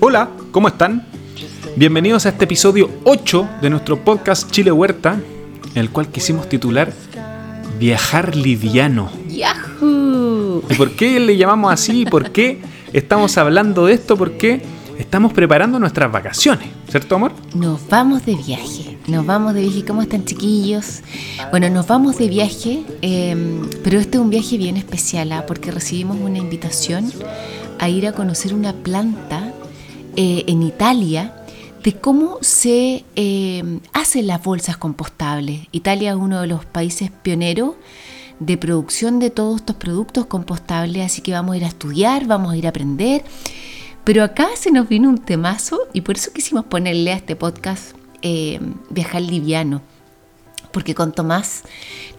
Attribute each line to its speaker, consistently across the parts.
Speaker 1: Hola, ¿cómo están? Bienvenidos a este episodio 8 de nuestro podcast Chile Huerta, el cual quisimos titular Viajar liviano.
Speaker 2: ¡Yahoo!
Speaker 1: ¿Y por qué le llamamos así? ¿Por qué estamos hablando de esto? Porque estamos preparando nuestras vacaciones, ¿cierto, amor?
Speaker 2: Nos vamos de viaje. Nos vamos de viaje. ¿Cómo están, chiquillos? Bueno, nos vamos de viaje, eh, pero este es un viaje bien especial ¿ah? porque recibimos una invitación a ir a conocer una planta eh, en Italia de cómo se eh, hacen las bolsas compostables. Italia es uno de los países pioneros de producción de todos estos productos compostables, así que vamos a ir a estudiar, vamos a ir a aprender. Pero acá se nos vino un temazo y por eso quisimos ponerle a este podcast eh, Viajar Liviano. Porque con Tomás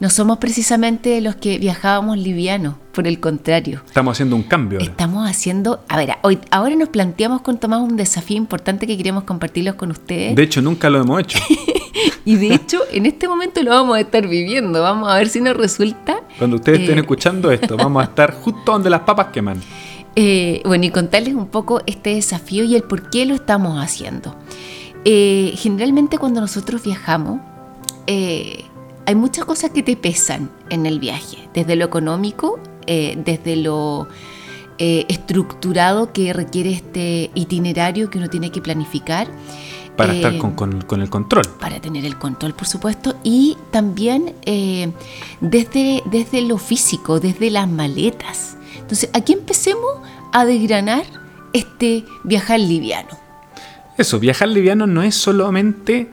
Speaker 2: no somos precisamente los que viajábamos livianos, por el contrario.
Speaker 1: Estamos haciendo un cambio. ahora.
Speaker 2: Estamos haciendo, a ver, hoy, ahora nos planteamos con Tomás un desafío importante que queremos compartirlos con ustedes.
Speaker 1: De hecho, nunca lo hemos hecho.
Speaker 2: Y de hecho, en este momento lo vamos a estar viviendo. Vamos a ver si nos resulta.
Speaker 1: Cuando ustedes estén
Speaker 2: Eh,
Speaker 1: escuchando esto, vamos a estar justo donde las papas queman.
Speaker 2: Eh, bueno, y contarles un poco este desafío y el por qué lo estamos haciendo. Eh, generalmente cuando nosotros viajamos, eh, hay muchas cosas que te pesan en el viaje, desde lo económico, eh, desde lo eh, estructurado que requiere este itinerario que uno tiene que planificar.
Speaker 1: Para estar con, con- con el control.
Speaker 2: para tener el control, por supuesto, y también desde, desde lo físico, desde las maletas. Entonces, aquí empecemos a desgranar este viajar liviano.
Speaker 1: Eso, viajar liviano no es solamente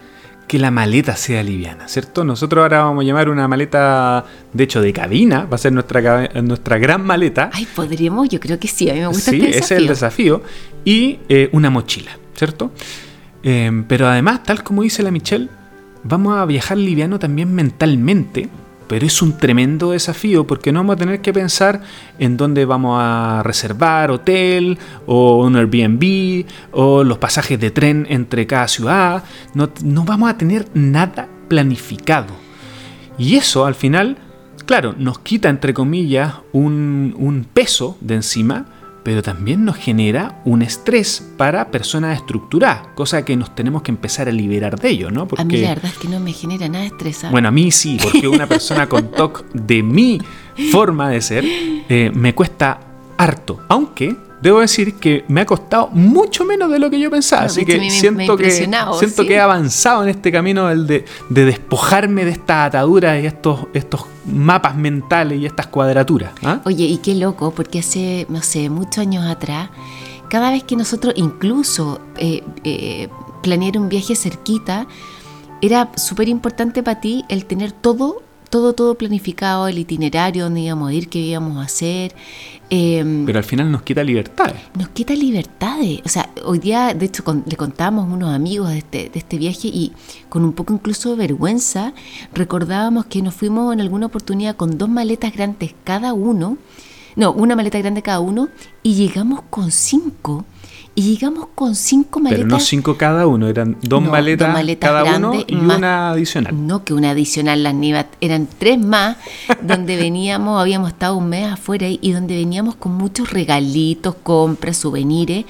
Speaker 1: que la maleta sea liviana, ¿cierto? Nosotros ahora vamos a llamar una maleta, de hecho, de cabina, va a ser nuestra, nuestra gran maleta.
Speaker 2: Ay, podríamos, yo creo que sí, a mí me gusta
Speaker 1: sí,
Speaker 2: este
Speaker 1: ese es el
Speaker 2: desafío.
Speaker 1: desafío. Y eh, una mochila, ¿cierto? Eh, pero además, tal como dice la Michelle, vamos a viajar liviano también mentalmente. Pero es un tremendo desafío porque no vamos a tener que pensar en dónde vamos a reservar hotel o un Airbnb o los pasajes de tren entre cada ciudad. No, no vamos a tener nada planificado. Y eso al final, claro, nos quita entre comillas un, un peso de encima, pero también nos genera un estrés para personas estructuradas, cosa que nos tenemos que empezar a liberar de ello, ¿no?
Speaker 2: A mí la verdad es que no me genera nada. ¿ah?
Speaker 1: bueno, a mí sí, porque una persona con TOC de mi forma de ser eh, me cuesta harto, aunque debo decir que me ha costado mucho menos de lo que yo pensaba, así que
Speaker 2: me-
Speaker 1: siento que siento
Speaker 2: sí.
Speaker 1: que he avanzado en este camino el de, de despojarme de estas ataduras y estos, estos mapas mentales y estas cuadraturas. ¿ah?
Speaker 2: Oye, y qué loco, porque hace, no sé, muchos años atrás, cada vez que nosotros incluso eh, eh, planear un viaje cerquita, era súper importante para ti el tener todo, todo, todo planificado, el itinerario, dónde íbamos a ir, qué íbamos a hacer. Eh,
Speaker 1: Pero al final nos quita libertades.
Speaker 2: nos quita libertades. O sea, hoy día, de hecho, con- le contábamos a unos amigos de este, de este viaje y con un poco incluso vergüenza, recordábamos que nos fuimos en alguna oportunidad con dos maletas grandes cada uno, no, una maleta grande cada uno, y llegamos con cinco. Y llegamos con cinco maletas.
Speaker 1: Pero no cinco cada uno, eran dos,
Speaker 2: No,
Speaker 1: maletas,
Speaker 2: dos maletas
Speaker 1: cada uno
Speaker 2: grandes
Speaker 1: y
Speaker 2: más-
Speaker 1: una adicional.
Speaker 2: No, que una adicional, las NIVA eran tres más, donde veníamos, habíamos estado un mes afuera y, y donde veníamos con muchos regalitos, compras, souvenirs.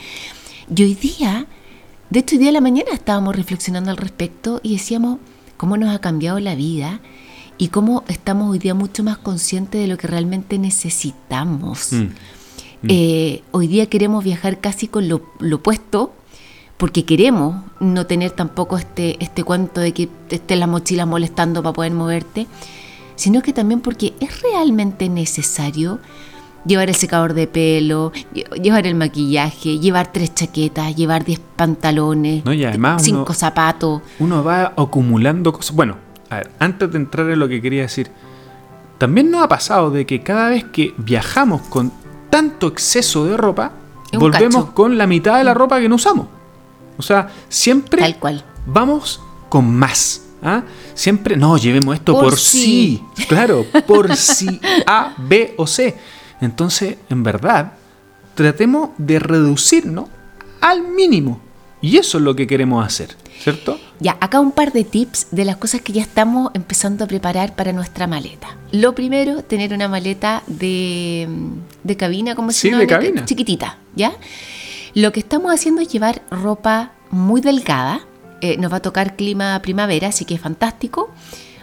Speaker 2: Y hoy día, de hecho, hoy día a la mañana estábamos reflexionando al respecto y decíamos cómo nos ha cambiado la vida y cómo estamos hoy día mucho más conscientes de lo que realmente necesitamos.
Speaker 1: Mm.
Speaker 2: Eh, hoy día queremos viajar casi con lo, lo opuesto, porque queremos no tener tampoco este, este cuento de que te estén las mochilas molestando para poder moverte, sino que también porque es realmente necesario llevar el secador de pelo, lle- llevar el maquillaje, llevar tres chaquetas, llevar diez pantalones,
Speaker 1: No, y además
Speaker 2: cinco
Speaker 1: uno-
Speaker 2: zapatos.
Speaker 1: uno va acumulando cosas. Bueno, a ver, antes de entrar en lo que quería decir, también nos ha pasado de que cada vez que viajamos con tanto exceso de ropa, volvemos
Speaker 2: cacho.
Speaker 1: con la mitad de la ropa que no usamos. O sea, siempre
Speaker 2: Tal cual.
Speaker 1: vamos con más. ¿ah? Siempre, no, llevemos esto por,
Speaker 2: Por
Speaker 1: sí.
Speaker 2: sí.
Speaker 1: Claro, por si A, B o C. Entonces, en verdad, tratemos de reducirnos al mínimo. Y eso es lo que queremos hacer. ¿Cierto?
Speaker 2: Ya, acá un par de tips de las cosas que ya estamos empezando a preparar para nuestra maleta. Lo primero, tener una maleta de, de cabina, como
Speaker 1: Sí,
Speaker 2: se
Speaker 1: de cabina.
Speaker 2: Chiquitita, ¿ya? Lo que estamos haciendo es llevar ropa muy delgada. Eh, nos va a tocar clima primavera, así que es fantástico.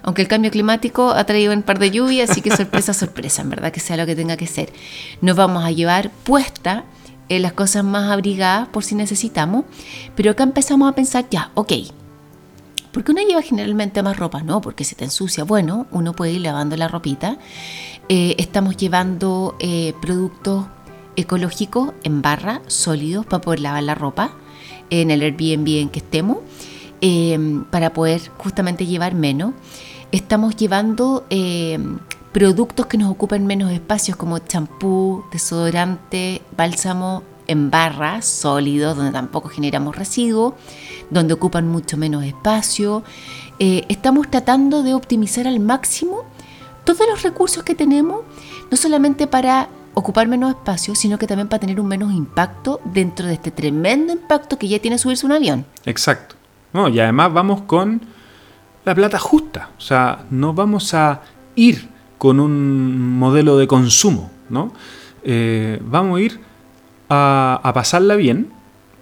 Speaker 2: Aunque el cambio climático ha traído un par de lluvias, así que sorpresa, sorpresa, en verdad que sea lo que tenga que ser. Nos vamos a llevar puesta eh, las cosas más abrigadas por si necesitamos, pero acá empezamos a pensar ya, ok, ¿por qué uno lleva generalmente más ropa? No, porque se te ensucia. Bueno, uno puede ir lavando la ropita. Eh, estamos llevando eh, productos ecológicos en barra, sólidos, para poder lavar la ropa en el Airbnb en que estemos, para poder justamente llevar menos. Estamos llevando productos que nos ocupen menos espacios como champú, desodorante, bálsamo en barra, sólidos, donde tampoco generamos residuos, donde ocupan mucho menos espacio. Eh, estamos tratando de optimizar al máximo todos los recursos que tenemos, no solamente para ocupar menos espacio, sino que también para tener un menos impacto dentro de este tremendo impacto que ya tiene subirse un avión.
Speaker 1: Exacto. No, y además vamos con la plata justa. O sea, no vamos a ir con un modelo de consumo, ¿no? Eh, vamos a ir a, a pasarla bien,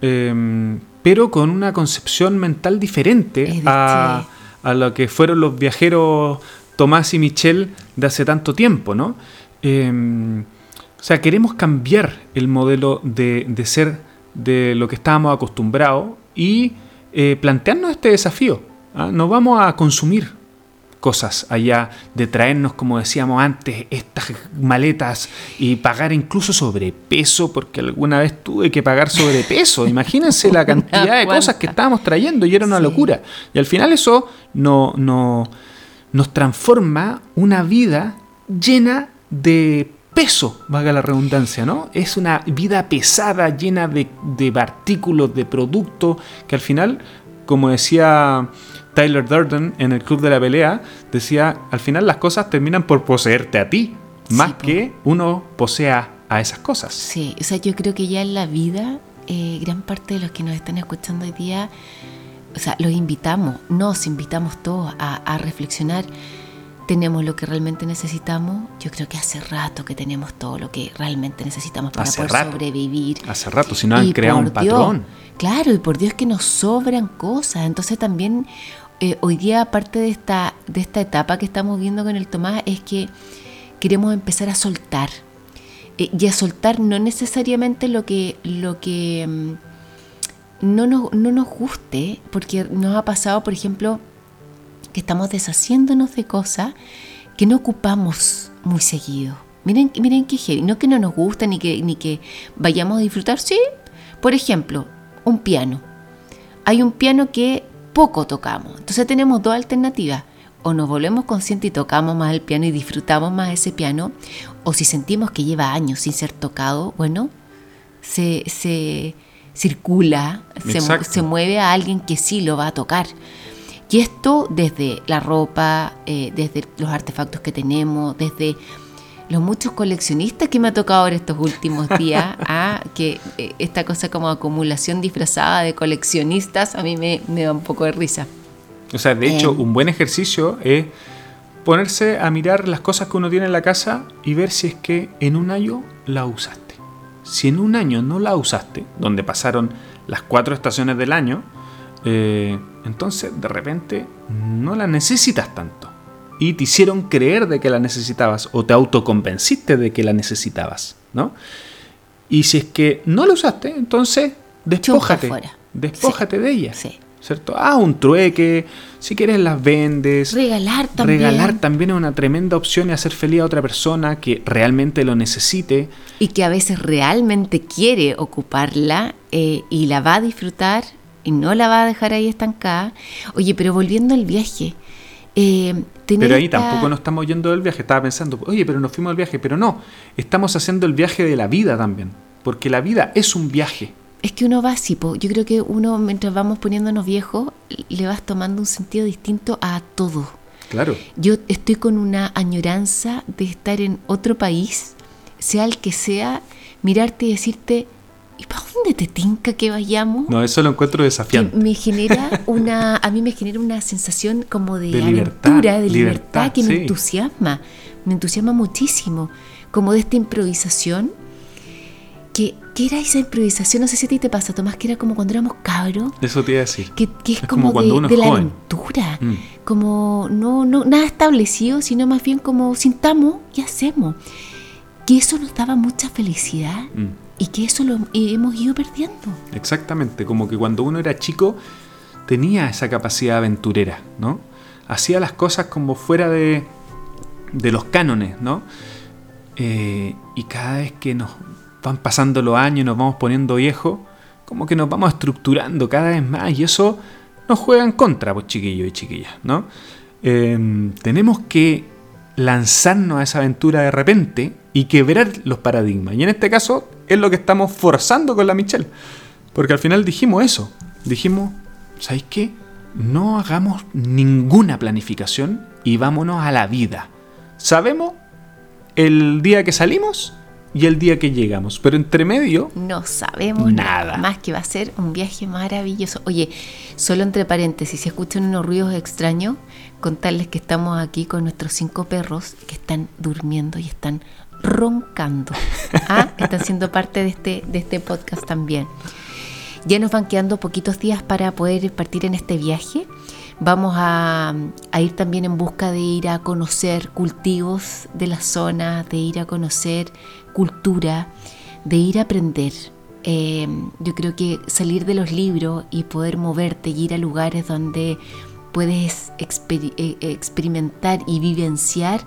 Speaker 1: eh, pero con una concepción mental diferente a, a lo que fueron los viajeros Tomás y Michelle de hace tanto tiempo, ¿no? Eh, o sea, queremos cambiar el modelo de, de ser de lo que estábamos acostumbrados y eh, plantearnos este desafío. ¿ah? No vamos a consumir cosas allá de traernos, como decíamos antes, estas maletas y pagar incluso sobrepeso, porque alguna vez tuve que pagar sobrepeso. Imagínense la cantidad de cosas que estábamos trayendo y era una
Speaker 2: Sí.
Speaker 1: locura. Y al final eso no, no- nos transforma una vida llena de peso, valga la redundancia, ¿no? Es una vida pesada, llena de, de artículos, de productos, que al final, como decía Tyler Durden en el Club de la Pelea, decía, al final las cosas terminan por poseerte a ti, más que uno posea a esas cosas.
Speaker 2: Sí, o sea, yo creo que ya en la vida, eh, gran parte de los que nos están escuchando hoy día, o sea, los invitamos, nos invitamos todos a, a reflexionar. ¿Tenemos lo que realmente necesitamos? Yo creo que hace rato que tenemos todo lo que realmente necesitamos para
Speaker 1: Hace
Speaker 2: poder
Speaker 1: rato.
Speaker 2: sobrevivir.
Speaker 1: Hace rato, si no han
Speaker 2: Y
Speaker 1: creado un
Speaker 2: Dios,
Speaker 1: patrón.
Speaker 2: claro, y por Dios que nos sobran cosas. Entonces también eh, hoy día, aparte de esta, de esta etapa que estamos viendo con el Tomás, es que queremos empezar a soltar. Eh, y a soltar no necesariamente lo que, lo que mm, no, nos, no nos guste, porque nos ha pasado, por ejemplo, que estamos deshaciéndonos de cosas que no ocupamos muy seguido. Miren, miren qué heavy. No que no nos gusta ni que, ni que vayamos a disfrutar. Sí, por ejemplo, un piano. Hay un piano que poco tocamos. Entonces tenemos dos alternativas. O nos volvemos conscientes y tocamos más el piano y disfrutamos más ese piano. O si sentimos que lleva años sin ser tocado, bueno, se, se circula, se, se mueve a alguien que sí lo va a tocar. Y esto desde la ropa, eh, desde los artefactos que tenemos, desde los muchos coleccionistas que me ha tocado ver estos últimos días, ah, que eh, esta cosa como acumulación disfrazada de coleccionistas a mí me, me da un poco de risa.
Speaker 1: O sea, de hecho,
Speaker 2: Em.
Speaker 1: un buen ejercicio es ponerse a mirar las cosas que uno tiene en la casa y ver si es que en un año la usaste. Si en un año no la usaste, donde pasaron las cuatro estaciones del año, eh, entonces de repente no la necesitas tanto. Y te hicieron creer de que la necesitabas o te autoconvenciste de que la necesitabas, ¿no? Y si es que no la usaste, entonces despójate. Despójate de ella.
Speaker 2: Sí.
Speaker 1: ¿Cierto? Ah, un trueque, si quieres las vendes.
Speaker 2: Regalar también.
Speaker 1: Regalar también es una tremenda opción y hacer feliz a otra persona que realmente lo necesite.
Speaker 2: y que a veces realmente quiere ocuparla eh, y la va a disfrutar y no la va a dejar ahí estancada. Oye, pero volviendo al viaje. Eh,
Speaker 1: Pero ahí
Speaker 2: esta-
Speaker 1: tampoco nos estamos yendo del viaje. Estaba pensando, oye, pero nos fuimos al viaje. Pero no, estamos haciendo el viaje de la vida también. Porque la vida es un viaje.
Speaker 2: Es que uno va así, po. yo creo que uno mientras vamos poniéndonos viejos le vas tomando un sentido distinto a todo.
Speaker 1: Claro.
Speaker 2: Yo estoy con una añoranza de estar en otro país, sea el que sea, mirarte y decirte, ¿y para dónde te tinca que vayamos?
Speaker 1: No, eso lo encuentro desafiante.
Speaker 2: me genera una, a mí me genera una sensación como de,
Speaker 1: De libertad,
Speaker 2: aventura, de libertad,
Speaker 1: libertad,
Speaker 2: que me
Speaker 1: sí.
Speaker 2: entusiasma, me entusiasma muchísimo, como de esta improvisación. Que, que era esa improvisación, no sé si a ti te pasa, Tomás, que era como cuando éramos cabros,
Speaker 1: Eso te iba a decir.
Speaker 2: que, que es,
Speaker 1: Es como
Speaker 2: como, de,
Speaker 1: uno
Speaker 2: de la aventura,
Speaker 1: Mm.
Speaker 2: como no, no, nada establecido, sino más bien como sintamos y hacemos. Que eso nos daba mucha felicidad
Speaker 1: Mm.
Speaker 2: Y que eso lo hemos ido perdiendo.
Speaker 1: Exactamente, como que cuando uno era chico tenía esa capacidad aventurera, ¿no? Hacía las cosas como fuera de, de los cánones, ¿no? Eh, y cada vez que nos van pasando los años y nos vamos poniendo viejos, como que nos vamos estructurando cada vez más y eso nos juega en contra, pues chiquillos y chiquillas, ¿no? Eh, tenemos que lanzarnos a esa aventura de repente y quebrar los paradigmas. Y en este caso es lo que estamos forzando con la Michelle. Porque al final dijimos eso. Dijimos, ¿sabéis qué? No hagamos ninguna planificación y vámonos a la vida. Sabemos el día que salimos y el día que llegamos. Pero entre medio,
Speaker 2: No sabemos
Speaker 1: Nada.
Speaker 2: Más que va a ser un viaje maravilloso. Oye, solo entre paréntesis, si escuchan unos ruidos extraños, contarles que estamos aquí con nuestros cinco perros que están durmiendo y están roncando. Ah, están siendo parte de este, de este podcast también. Ya nos van quedando poquitos días para poder partir en este viaje. Vamos a, a ir también en busca de ir a conocer cultivos de la zona, de ir a conocer cultura, de ir a aprender. Eh, yo creo que salir de los libros y poder moverte y ir a lugares donde puedes exper- eh, experimentar y vivenciar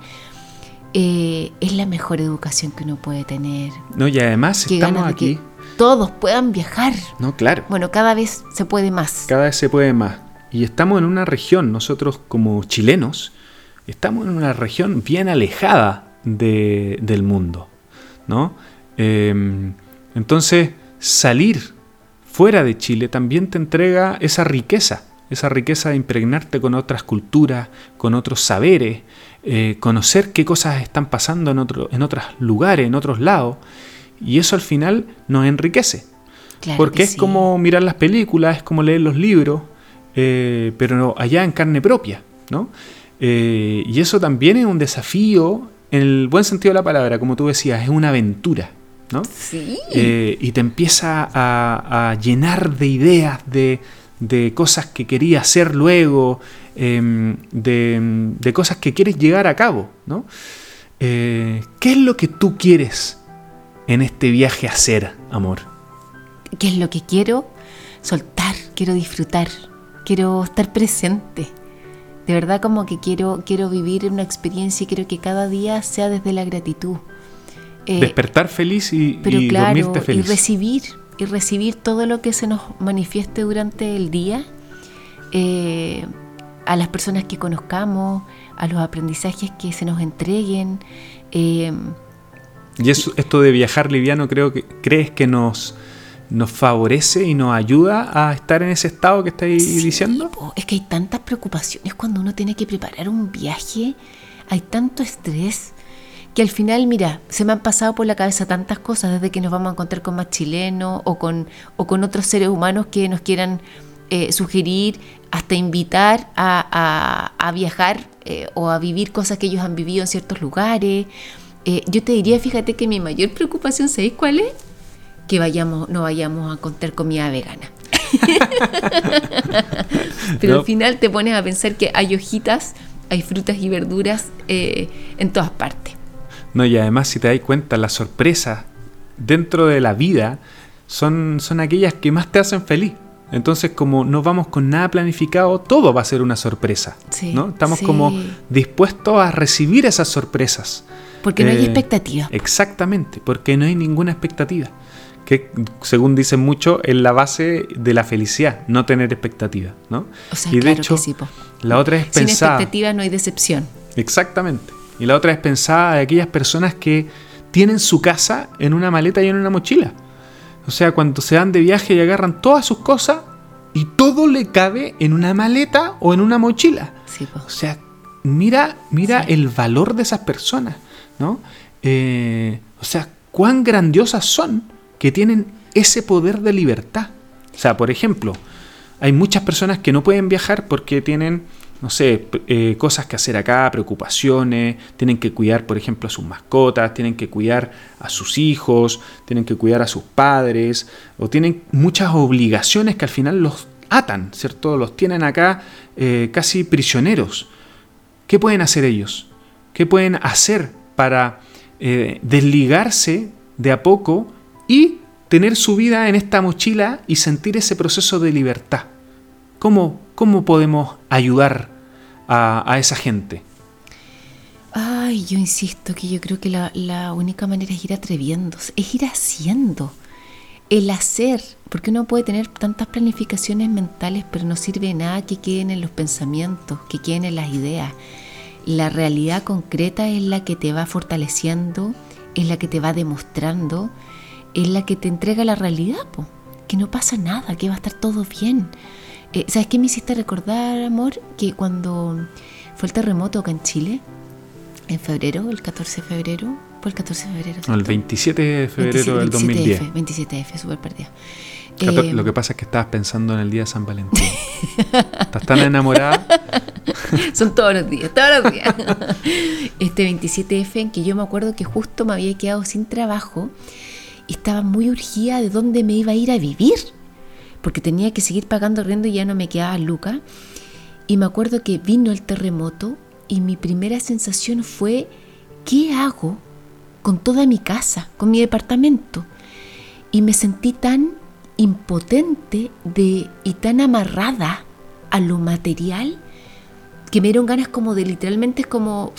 Speaker 2: eh, es la mejor educación que uno puede tener.
Speaker 1: no, y además
Speaker 2: Qué
Speaker 1: estamos aquí.
Speaker 2: que todos puedan viajar.
Speaker 1: No, claro.
Speaker 2: Bueno, cada vez se puede más.
Speaker 1: Cada vez se puede más. Y estamos en una región, nosotros como chilenos, estamos en una región bien alejada de- del mundo, ¿no? Eh, entonces, salir fuera de Chile también te entrega esa riqueza, esa riqueza de impregnarte con otras culturas, con otros saberes, eh, conocer qué cosas están pasando en, otro, en otros lugares, en otros lados, y eso al final nos enriquece.
Speaker 2: Claro
Speaker 1: Porque
Speaker 2: que
Speaker 1: es
Speaker 2: sí.
Speaker 1: como mirar las películas, es como leer los libros, eh, pero allá en carne propia, ¿no? Eh, y eso también es un desafío, en el buen sentido de la palabra, como tú decías, es una aventura, ¿no?
Speaker 2: Sí.
Speaker 1: Y te empieza a, a llenar de ideas, de, de cosas que querías hacer luego, em, de, de cosas que quieres llegar a cabo, ¿no? Eh, ¿Qué es lo que tú quieres en este viaje a hacer, amor?
Speaker 2: ¿Qué es lo que quiero? Soltar, quiero disfrutar, quiero estar presente. De verdad como que quiero, quiero vivir una experiencia y quiero que cada día sea desde la gratitud. Eh,
Speaker 1: Despertar feliz y,
Speaker 2: pero
Speaker 1: y
Speaker 2: claro,
Speaker 1: dormirte
Speaker 2: y
Speaker 1: feliz.
Speaker 2: recibir, y recibir todo lo que se nos manifieste durante el día, eh, a las personas que conozcamos, a los aprendizajes que se nos entreguen. eh,
Speaker 1: Y eso, esto de viajar liviano, creo que crees que nos, nos favorece y nos ayuda a estar en ese estado que estáis
Speaker 2: Sí,
Speaker 1: diciendo.
Speaker 2: po, es que hay tantas preocupaciones cuando uno tiene que preparar un viaje, hay tanto estrés que al final, mira, se me han pasado por la cabeza tantas cosas desde que nos vamos a encontrar con más chilenos o con, o con otros seres humanos que nos quieran eh, sugerir, hasta invitar a, a- a viajar eh, o a vivir cosas que ellos han vivido en ciertos lugares. Eh, yo te diría, fíjate que mi mayor preocupación, ¿sabéis cuál es? Que vayamos, no vayamos a contar comida vegana. Pero
Speaker 1: No.
Speaker 2: al final te pones a pensar que hay hojitas, hay frutas y verduras eh, en todas partes.
Speaker 1: No, y además, si te das cuenta, las sorpresas dentro de la vida son, son aquellas que más te hacen feliz. Entonces, como no vamos con nada planificado, todo va a ser una sorpresa.
Speaker 2: Sí,
Speaker 1: ¿no? Estamos
Speaker 2: sí.
Speaker 1: como dispuestos a recibir esas sorpresas.
Speaker 2: Porque no hay
Speaker 1: Eh,
Speaker 2: expectativa.
Speaker 1: Exactamente, porque no hay ninguna expectativa. Que, según dicen mucho, es la base de la felicidad, no tener expectativa. ¿no?
Speaker 2: O sea,
Speaker 1: y de
Speaker 2: claro
Speaker 1: hecho,
Speaker 2: que sí, po.
Speaker 1: la otra es
Speaker 2: Sin
Speaker 1: pensada.
Speaker 2: expectativa no hay decepción.
Speaker 1: Exactamente. Y la otra es pensada de aquellas personas que tienen su casa en una maleta y en una mochila. O sea, cuando se van de viaje y agarran todas sus cosas y todo le cabe en una maleta o en una mochila.
Speaker 2: Sí.
Speaker 1: O sea, mira, mira
Speaker 2: Sí.
Speaker 1: el valor de esas personas, ¿no? Eh, o sea, cuán grandiosas son que tienen ese poder de libertad. O sea, por ejemplo, hay muchas personas que no pueden viajar porque tienen, no sé, eh, cosas que hacer acá, preocupaciones, tienen que cuidar, por ejemplo, a sus mascotas, tienen que cuidar a sus hijos, tienen que cuidar a sus padres, o tienen muchas obligaciones que al final los atan, ¿cierto? Los tienen acá eh, casi prisioneros. ¿Qué pueden hacer ellos? ¿Qué pueden hacer para eh, desligarse de a poco y tener su vida en esta mochila y sentir ese proceso de libertad. ¿Cómo, cómo podemos ayudar a, esa gente?
Speaker 2: Ay, yo insisto que yo creo que la, la, única manera es ir atreviéndose, es ir haciendo. El hacer, porque uno puede tener tantas planificaciones mentales, pero no sirve de nada que queden en los pensamientos, que queden en las ideas. La realidad concreta es la que te va fortaleciendo, es la que te va demostrando es la que te entrega la realidad, que no pasa nada, que va a estar todo bien. Eh, ¿Sabes qué me hiciste recordar, amor? Que cuando fue el terremoto acá en Chile, en febrero, el 14 de febrero, fue el 14 de febrero.
Speaker 1: No, el 27 de febrero del 2010.
Speaker 2: 27F, súper perdida.
Speaker 1: Eh, lo que pasa es que estabas pensando en el día de San Valentín. Estás tan enamorada.
Speaker 2: Son todos los días, todos los días. Este 27F en que yo me acuerdo que justo me había quedado sin trabajo estaba muy urgida de dónde me iba a ir a vivir, porque tenía que seguir pagando riendo y ya no me quedaba Luca. Y me acuerdo que vino el terremoto y mi primera sensación fue, ¿qué hago con toda mi casa, con mi departamento? Y me sentí tan impotente de, y tan amarrada a lo material que me dieron ganas como de literalmente es como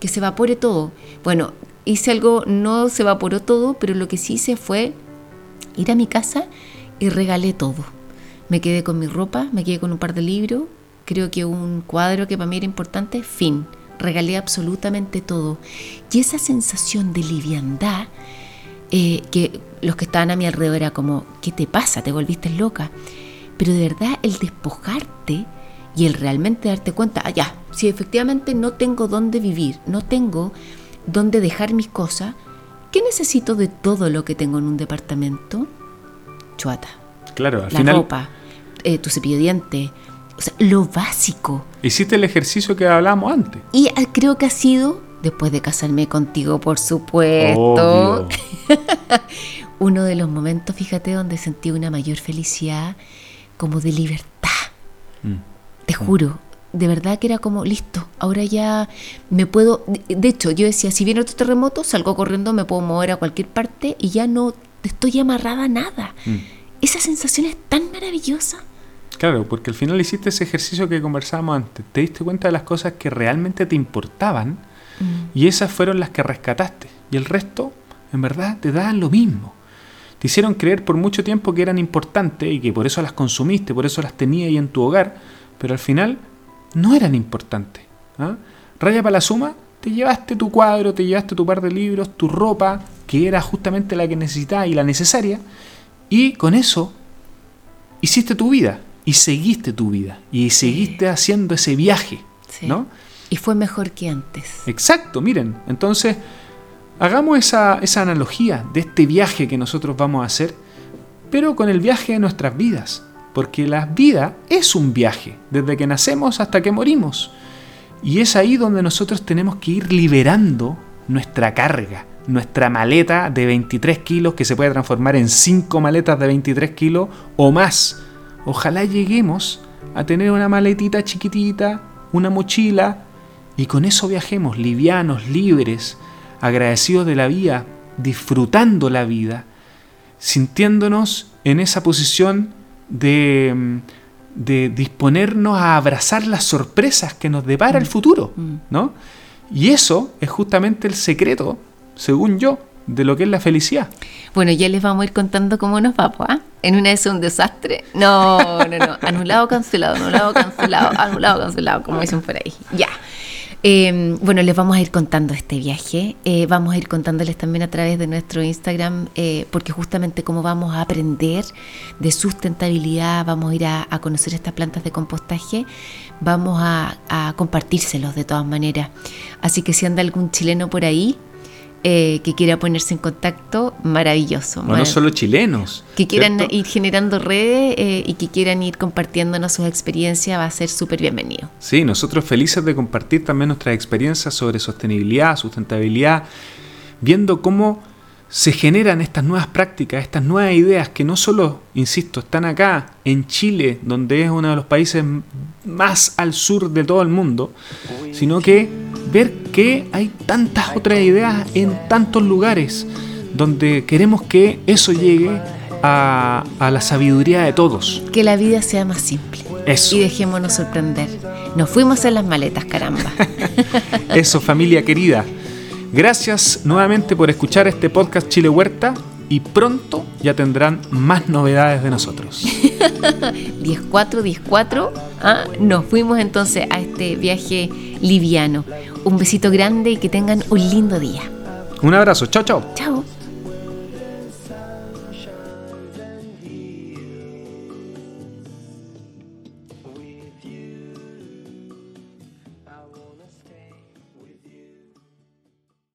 Speaker 2: que se evapore todo. Bueno, hice algo, no se evaporó todo, pero lo que sí hice fue ir a mi casa y regalé todo. Me quedé con mi ropa, me quedé con un par de libros, creo que un cuadro que para mí era importante, fin. Regalé absolutamente todo. Y esa sensación de liviandad, eh, que los que estaban a mi alrededor era como, ¿qué te pasa? ¿Te volviste loca? Pero de verdad el despojarte y el realmente darte cuenta, ah, ya, si efectivamente no tengo dónde vivir, no tengo dónde dejar mis cosas, ¿qué necesito de todo lo que tengo en un departamento? Chuata.
Speaker 1: Claro,
Speaker 2: al la ropa, eh, tu cepillo de dientes, o sea, lo básico.
Speaker 1: Hiciste el ejercicio que hablábamos antes.
Speaker 2: Y ah, creo que ha sido, después de casarme contigo, por supuesto, uno de los momentos, fíjate, donde sentí una mayor felicidad, como de libertad. Mm. Te juro, de verdad que era como, listo, ahora ya me puedo, de hecho yo decía, si viene otro terremoto, salgo corriendo, me puedo mover a cualquier parte y ya no estoy amarrada a nada. Mm. Esa sensación es tan maravillosa.
Speaker 1: Claro, porque al final hiciste ese ejercicio que conversábamos antes, te diste cuenta de las cosas que realmente te importaban mm. y esas fueron las que rescataste y el resto, en verdad, te daban lo mismo. Te hicieron creer por mucho tiempo que eran importantes y que por eso las consumiste, por eso las tenías ahí en tu hogar, pero al final no eran importantes. ¿ah? Raya para la suma, te llevaste tu cuadro, te llevaste tu par de libros, tu ropa, que era justamente la que necesitabas y la necesaria, y con eso hiciste tu vida y seguiste tu vida y seguiste haciendo ese viaje, ¿no?
Speaker 2: Y fue mejor que antes.
Speaker 1: Exacto, miren, entonces hagamos esa, esa analogía de este viaje que nosotros vamos a hacer, pero con el viaje de nuestras vidas porque la vida es un viaje, desde que nacemos hasta que morimos. Y es ahí donde nosotros tenemos que ir liberando nuestra carga, nuestra maleta de 23 kilos que se puede transformar en 5 maletas de 23 kilos o más. Ojalá lleguemos a tener una maletita chiquitita, una mochila, y con eso viajemos livianos, libres, agradecidos de la vida, disfrutando la vida, sintiéndonos en esa posición de, disponernos a abrazar las sorpresas que nos depara el mm. futuro, mm. ¿no? Y eso es justamente el secreto, según yo, de lo que es la felicidad.
Speaker 2: Bueno, ya les vamos a ir contando cómo nos va, ¿ah? En una vez un desastre. No, no, no. Anulado, cancelado, anulado, cancelado, anulado, cancelado, como dicen por ahí. Ya. Em, bueno, les vamos a ir contando este viaje, eh, vamos a ir contándoles también a través de nuestro Instagram, eh, porque justamente como vamos a aprender de sustentabilidad, vamos a ir a, conocer estas plantas de compostaje, vamos a, compartírselos de todas maneras. Así que si anda algún chileno por ahí, eh, que quiera ponerse en contacto, maravilloso.
Speaker 1: no solo chilenos.
Speaker 2: Que quieran ir generando redes eh, y que quieran ir compartiéndonos sus experiencias, va a ser súper bienvenido.
Speaker 1: Sí, nosotros felices de compartir también nuestras experiencias sobre sostenibilidad, sustentabilidad, viendo cómo se generan estas nuevas prácticas, estas nuevas ideas que no solo, insisto, están acá en Chile, donde es uno de los países más al sur de todo el mundo, sino que ver que hay tantas otras ideas en tantos lugares donde queremos que eso llegue a, la sabiduría de todos.
Speaker 2: Que la vida sea más simple.
Speaker 1: Eso.
Speaker 2: Y dejémonos sorprender. Nos fuimos en las maletas, caramba.
Speaker 1: eso, familia querida. Gracias nuevamente por escuchar este podcast Chile Huerta y pronto ya tendrán más novedades de nosotros.
Speaker 2: 10-4, 10-4. ¿ah? Nos fuimos entonces a este viaje liviano. Un besito grande y que tengan un lindo día.
Speaker 1: Un abrazo. Chao, chao.
Speaker 2: Chao.